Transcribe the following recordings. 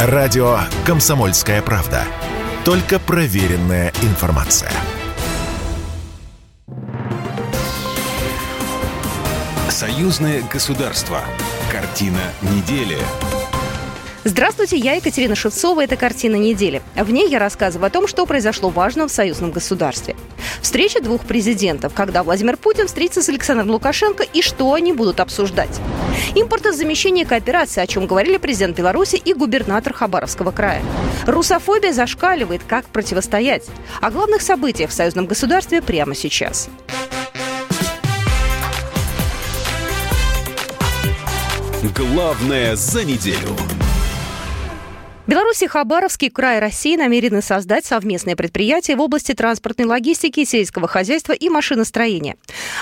Радио «Комсомольская правда». Только проверенная информация. Союзное государство. Картина недели. Здравствуйте, я Екатерина Шевцова. Это «Картина недели». В ней я рассказываю о том, что произошло важно в союзном государстве. Встреча двух президентов, когда Владимир Путин встретится с Александром Лукашенко и что они будут обсуждать. Импортозамещение кооперации, о чем говорили президент Беларуси и губернатор Хабаровского края. Русофобия зашкаливает, как противостоять. О главных событиях в союзном государстве прямо сейчас. Главное за неделю. Беларусь и Хабаровский край России намерены создать совместное предприятие в области транспортной логистики, сельского хозяйства и машиностроения.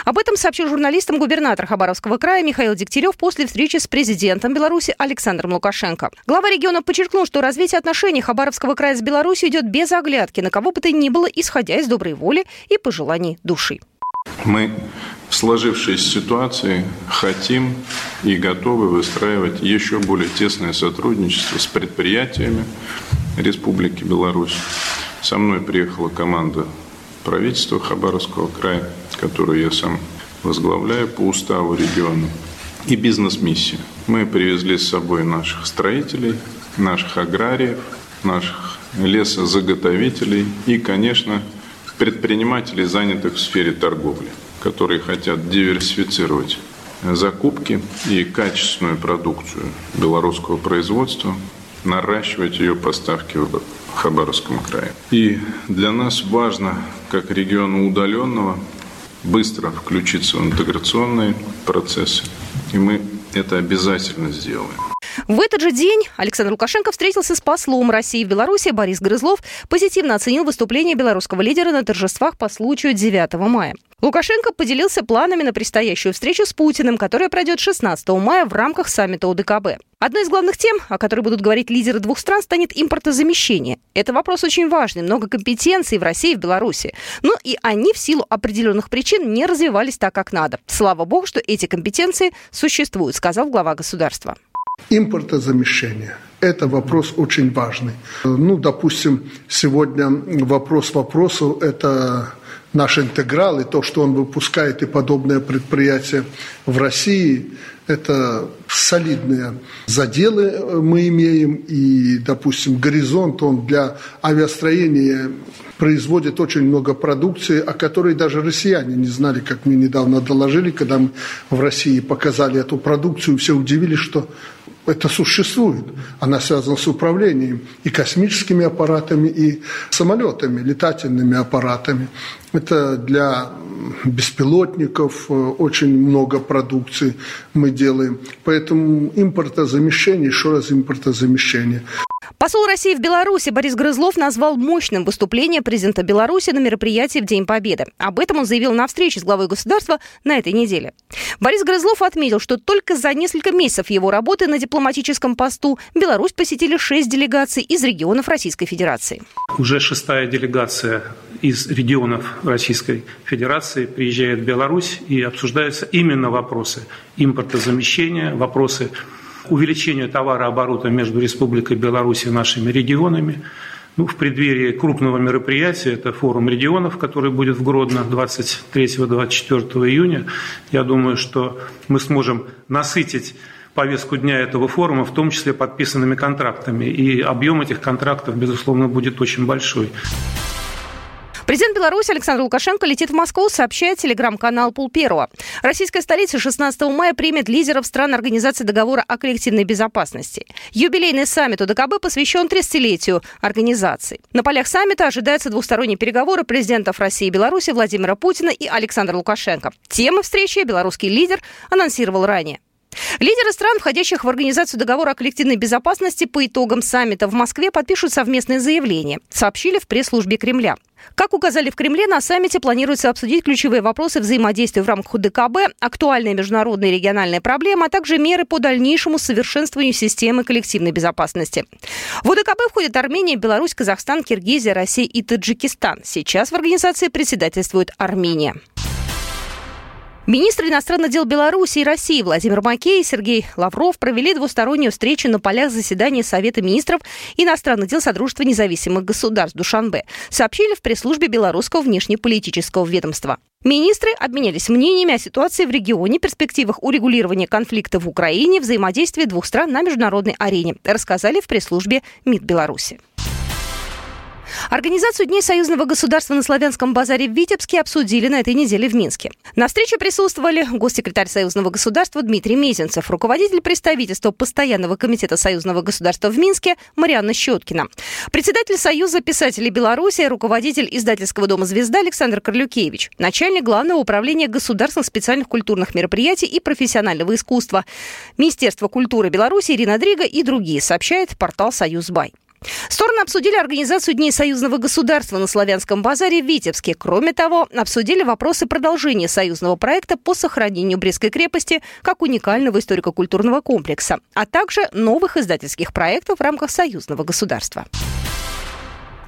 Об этом сообщил журналистам губернатор Хабаровского края Михаил Дегтярев после встречи с президентом Беларуси Александром Лукашенко. Глава региона подчеркнул, что развитие отношений Хабаровского края с Беларусью идет без оглядки на кого бы то ни было, исходя из доброй воли и пожеланий души. Мы в сложившейся ситуации хотим и готовы выстраивать еще более тесное сотрудничество с предприятиями Республики Беларусь. Со мной приехала команда правительства Хабаровского края, которую я сам возглавляю по уставу региона, и бизнес-миссия. Мы привезли с собой наших строителей, наших аграриев, наших лесозаготовителей и, конечно, предпринимателей, занятых в сфере торговли которые хотят диверсифицировать закупки и качественную продукцию белорусского производства, наращивать ее поставки в Хабаровском крае. И для нас важно, как региона удаленного, быстро включиться в интеграционные процессы. И мы это обязательно сделаем. В этот же день Александр Лукашенко встретился с послом России в Беларуси Борис Грызлов, позитивно оценил выступление белорусского лидера на торжествах по случаю 9 мая. Лукашенко поделился планами на предстоящую встречу с Путиным, которая пройдет 16 мая в рамках саммита ОДКБ. Одной из главных тем, о которой будут говорить лидеры двух стран, станет импортозамещение. Это вопрос очень важный, много компетенций в России и в Беларуси. Но и они в силу определенных причин не развивались так, как надо. Слава богу, что эти компетенции существуют, сказал глава государства. Импортозамещение – это вопрос очень важный. Ну, допустим, сегодня вопрос вопросов – это наш интеграл и то, что он выпускает и подобное предприятие в России, это солидные заделы мы имеем. И, допустим, «Горизонт», он для авиастроения производит очень много продукции, о которой даже россияне не знали, как мне недавно доложили, когда мы в России показали эту продукцию, все удивились, что это существует. Она связана с управлением и космическими аппаратами, и самолетами, летательными аппаратами. Это для беспилотников, э, очень много продукции мы делаем. Поэтому импортозамещение, еще раз импортозамещение. Посол России в Беларуси Борис Грызлов назвал мощным выступление президента Беларуси на мероприятии в День Победы. Об этом он заявил на встрече с главой государства на этой неделе. Борис Грызлов отметил, что только за несколько месяцев его работы на дипломатическом посту Беларусь посетили шесть делегаций из регионов Российской Федерации. Уже шестая делегация из регионов Российской Федерации приезжает в Беларусь и обсуждаются именно вопросы импортозамещения, вопросы увеличению товарооборота между Республикой Беларусь и нашими регионами. Ну, в преддверии крупного мероприятия, это форум регионов, который будет в Гродно 23-24 июня, я думаю, что мы сможем насытить повестку дня этого форума, в том числе подписанными контрактами. И объем этих контрактов, безусловно, будет очень большой. Президент Беларуси Александр Лукашенко летит в Москву, сообщает телеграм-канал Пулперова. Российская столица 16 мая примет лидеров стран Организации договора о коллективной безопасности. Юбилейный саммит УДКБ посвящен 30-летию организации. На полях саммита ожидаются двусторонние переговоры президентов России и Беларуси Владимира Путина и Александра Лукашенко. Темы встречи белорусский лидер анонсировал ранее. Лидеры стран, входящих в Организацию договора о коллективной безопасности, по итогам саммита в Москве подпишут совместное заявление, сообщили в пресс-службе Кремля. Как указали в Кремле, на саммите планируется обсудить ключевые вопросы взаимодействия в рамках УДКБ, актуальные международные и региональные проблемы, а также меры по дальнейшему совершенствованию системы коллективной безопасности. В УДКБ входят Армения, Беларусь, Казахстан, Киргизия, Россия и Таджикистан. Сейчас в организации председательствует Армения. Министры иностранных дел Беларуси и России Владимир Макей и Сергей Лавров провели двустороннюю встречу на полях заседания Совета министров иностранных дел Содружества независимых государств Душанбе, сообщили в пресс-службе Белорусского внешнеполитического ведомства. Министры обменялись мнениями о ситуации в регионе, перспективах урегулирования конфликта в Украине, взаимодействии двух стран на международной арене, рассказали в пресс-службе МИД Беларуси. Организацию Дней союзного государства на Славянском базаре в Витебске обсудили на этой неделе в Минске. На встрече присутствовали госсекретарь союзного государства Дмитрий Мезенцев, руководитель представительства Постоянного комитета союзного государства в Минске Марианна Щеткина, председатель Союза писателей Беларуси, руководитель издательского дома «Звезда» Александр Корлюкевич, начальник Главного управления государственных специальных культурных мероприятий и профессионального искусства, Министерство культуры Беларуси Ирина Дрига и другие, сообщает портал «Союзбай». Стороны обсудили организацию Дней союзного государства на Славянском базаре в Витебске. Кроме того, обсудили вопросы продолжения союзного проекта по сохранению Брестской крепости как уникального историко-культурного комплекса, а также новых издательских проектов в рамках союзного государства.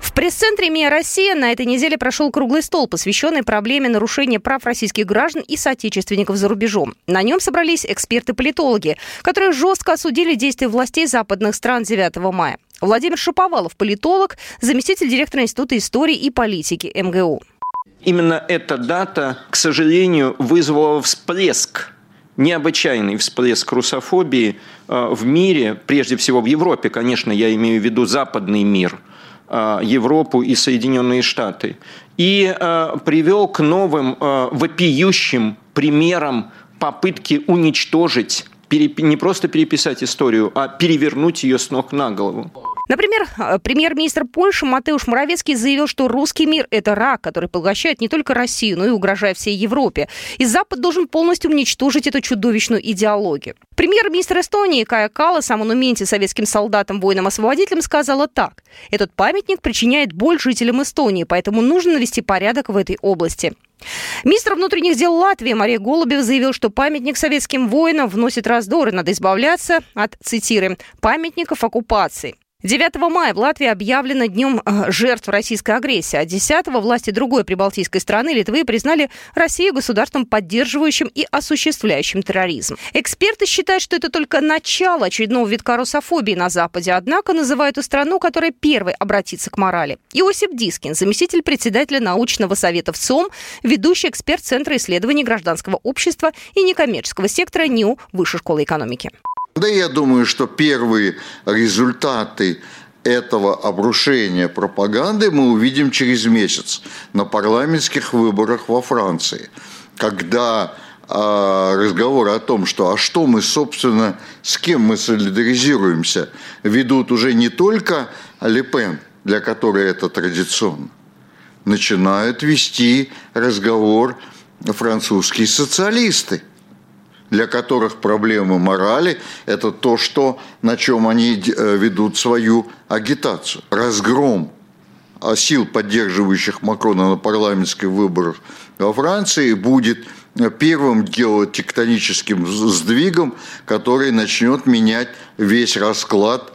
В пресс-центре МИА «Россия» на этой неделе прошел круглый стол, посвященный проблеме нарушения прав российских граждан и соотечественников за рубежом. На нем собрались эксперты-политологи, которые жестко осудили действия властей западных стран 9 мая. Владимир Шаповалов, политолог, заместитель директора Института истории и политики МГУ. Именно эта дата, к сожалению, вызвала всплеск необычайный всплеск русофобии э, в мире, прежде всего в Европе, конечно, я имею в виду западный мир, э, Европу и Соединенные Штаты, и э, привел к новым вопиющим примерам попытки уничтожить не просто переписать историю, а перевернуть ее с ног на голову. Например, э, премьер-министр Польши Матеуш Моровецкий заявил, что русский мир – это рак, который поглощает не только Россию, но и угрожает всей Европе. И Запад должен полностью уничтожить эту чудовищную идеологию. Премьер-министр Эстонии Кая Калас о монументе советским солдатам, воинам-освободителям сказала так. Этот памятник причиняет боль жителям Эстонии, поэтому нужно навести порядок в этой области. Министр внутренних дел Латвии Мария Голубева заявил, что памятник советским воинам вносит раздоры, надо избавляться от, цитируем, памятников оккупации. 9 мая в Латвии объявлено днем э, жертв российской агрессии, а 10 власти другой прибалтийской страны Литвы признали Россию государством, поддерживающим и осуществляющим терроризм. Эксперты считают, что это только начало очередного витка русофобии на Западе, однако называют эту страну, которая первой обратится к морали. Иосиф Дискин, заместитель председателя научного совета в ЦОМ, ведущий эксперт Центра исследований гражданского общества и некоммерческого сектора НИУ Высшей школы экономики. Да я думаю, что первые результаты этого обрушения пропаганды мы увидим через месяц на парламентских выборах во Франции, когда а, разговоры о том, что а что мы, собственно, с кем мы солидаризируемся, ведут уже не только Лепен, для которой это традиционно, начинают вести разговор французские социалисты – для которых проблемы морали – это то, что, на чем они э, ведут свою агитацию. Разгром а, сил, поддерживающих Макрона на парламентских выборах во Франции, будет э, первым геотектоническим сдвигом, который начнет менять весь расклад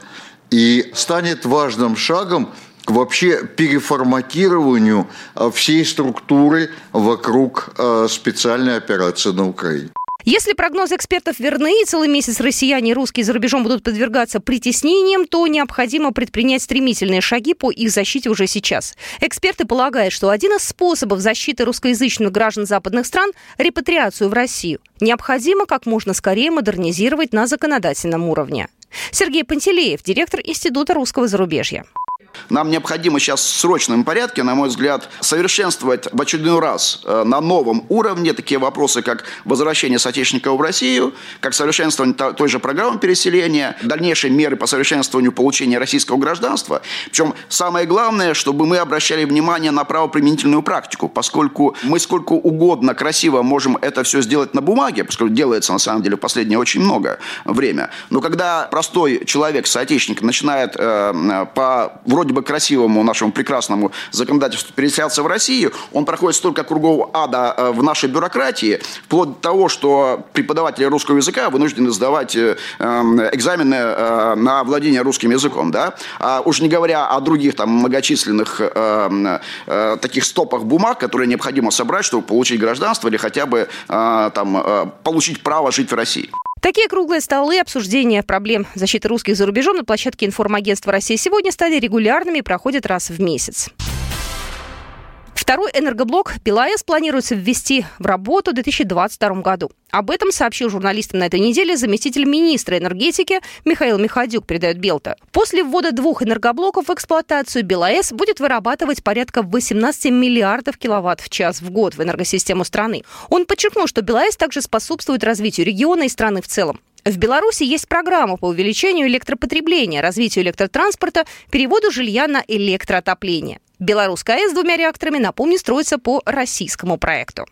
и станет важным шагом к вообще переформатированию э, всей структуры вокруг специальной операции на Украине. Если прогнозы экспертов верны, и целый месяц россияне и русские за рубежом будут подвергаться притеснениям, то необходимо предпринять стремительные шаги по их защите уже сейчас. Эксперты полагают, что один из способов защиты русскоязычных граждан западных стран – репатриацию в Россию. Необходимо как можно скорее модернизировать на законодательном уровне. Сергей Пантелеев, директор Института русского зарубежья. Нам необходимо сейчас в срочном порядке, на мой взгляд, совершенствовать в очередной раз э, на новом уровне такие вопросы, как возвращение соотечественников в Россию, как совершенствование той же программы переселения, дальнейшие меры по совершенствованию получения российского гражданства. Причем самое главное, чтобы мы обращали внимание на правоприменительную практику, поскольку мы сколько угодно красиво можем это все сделать на бумаге, поскольку делается на самом деле в последнее очень много время. Но когда простой человек, соотечественник, начинает э, по вроде вроде бы красивому нашему прекрасному законодательству переселяться в Россию, он проходит столько кругов ада э, в нашей бюрократии, вплоть до того, что преподаватели русского языка вынуждены сдавать э, эм, экзамены э, на владение русским языком, да, а уж не говоря о других там многочисленных эм, таких стопах бумаг, которые необходимо собрать, чтобы получить гражданство или хотя бы там получить право жить в России. Такие круглые столы обсуждения проблем защиты русских за рубежом на площадке информагентства России сегодня стали регулярными и проходят раз в месяц. Второй энергоблок ПилАЭС планируется ввести в работу в 2022 году. Об этом сообщил журналистам на этой неделе заместитель министра энергетики Михаил Михадюк, передает Белта. После ввода двух энергоблоков в эксплуатацию БелАЭС будет вырабатывать порядка 18 миллиардов киловатт в час в год в энергосистему страны. Он подчеркнул, что БелАЭС также способствует развитию региона и страны в целом. В Беларуси есть программа по увеличению электропотребления, развитию электротранспорта, переводу жилья на электроотопление. Белорусская АЭС с двумя реакторами, напомню, строится по российскому проекту.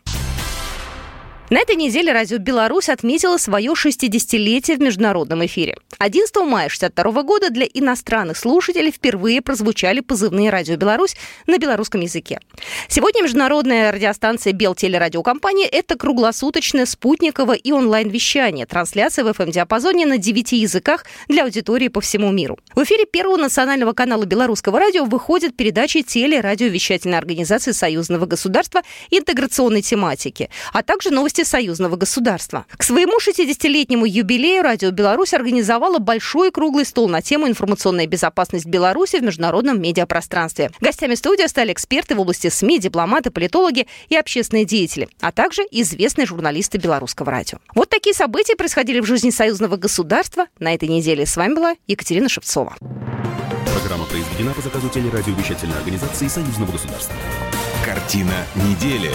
На этой неделе Радио Беларусь отметила свое 60-летие в международном эфире. 11 мая 1962 года для иностранных слушателей впервые прозвучали позывные Радио Беларусь на белорусском языке. Сегодня международная радиостанция Белтелерадиокомпания – это круглосуточное спутниковое и онлайн-вещание, трансляция в FM-диапазоне на 9 языках для аудитории по всему миру. В эфире Первого национального канала Белорусского радио выходят передачи телерадиовещательной организации Союзного государства интеграционной тематики, а также новости власти союзного государства. К своему 60-летнему юбилею Радио Беларусь организовала большой круглый стол на тему «Информационная безопасность Беларуси в международном медиапространстве». Гостями студии стали эксперты в области СМИ, дипломаты, политологи и общественные деятели, а также известные журналисты белорусского радио. Вот такие события происходили в жизни союзного государства на этой неделе. С вами была Екатерина Шевцова. Программа произведена по заказу телерадиовещательной организации Союзного государства. Картина недели.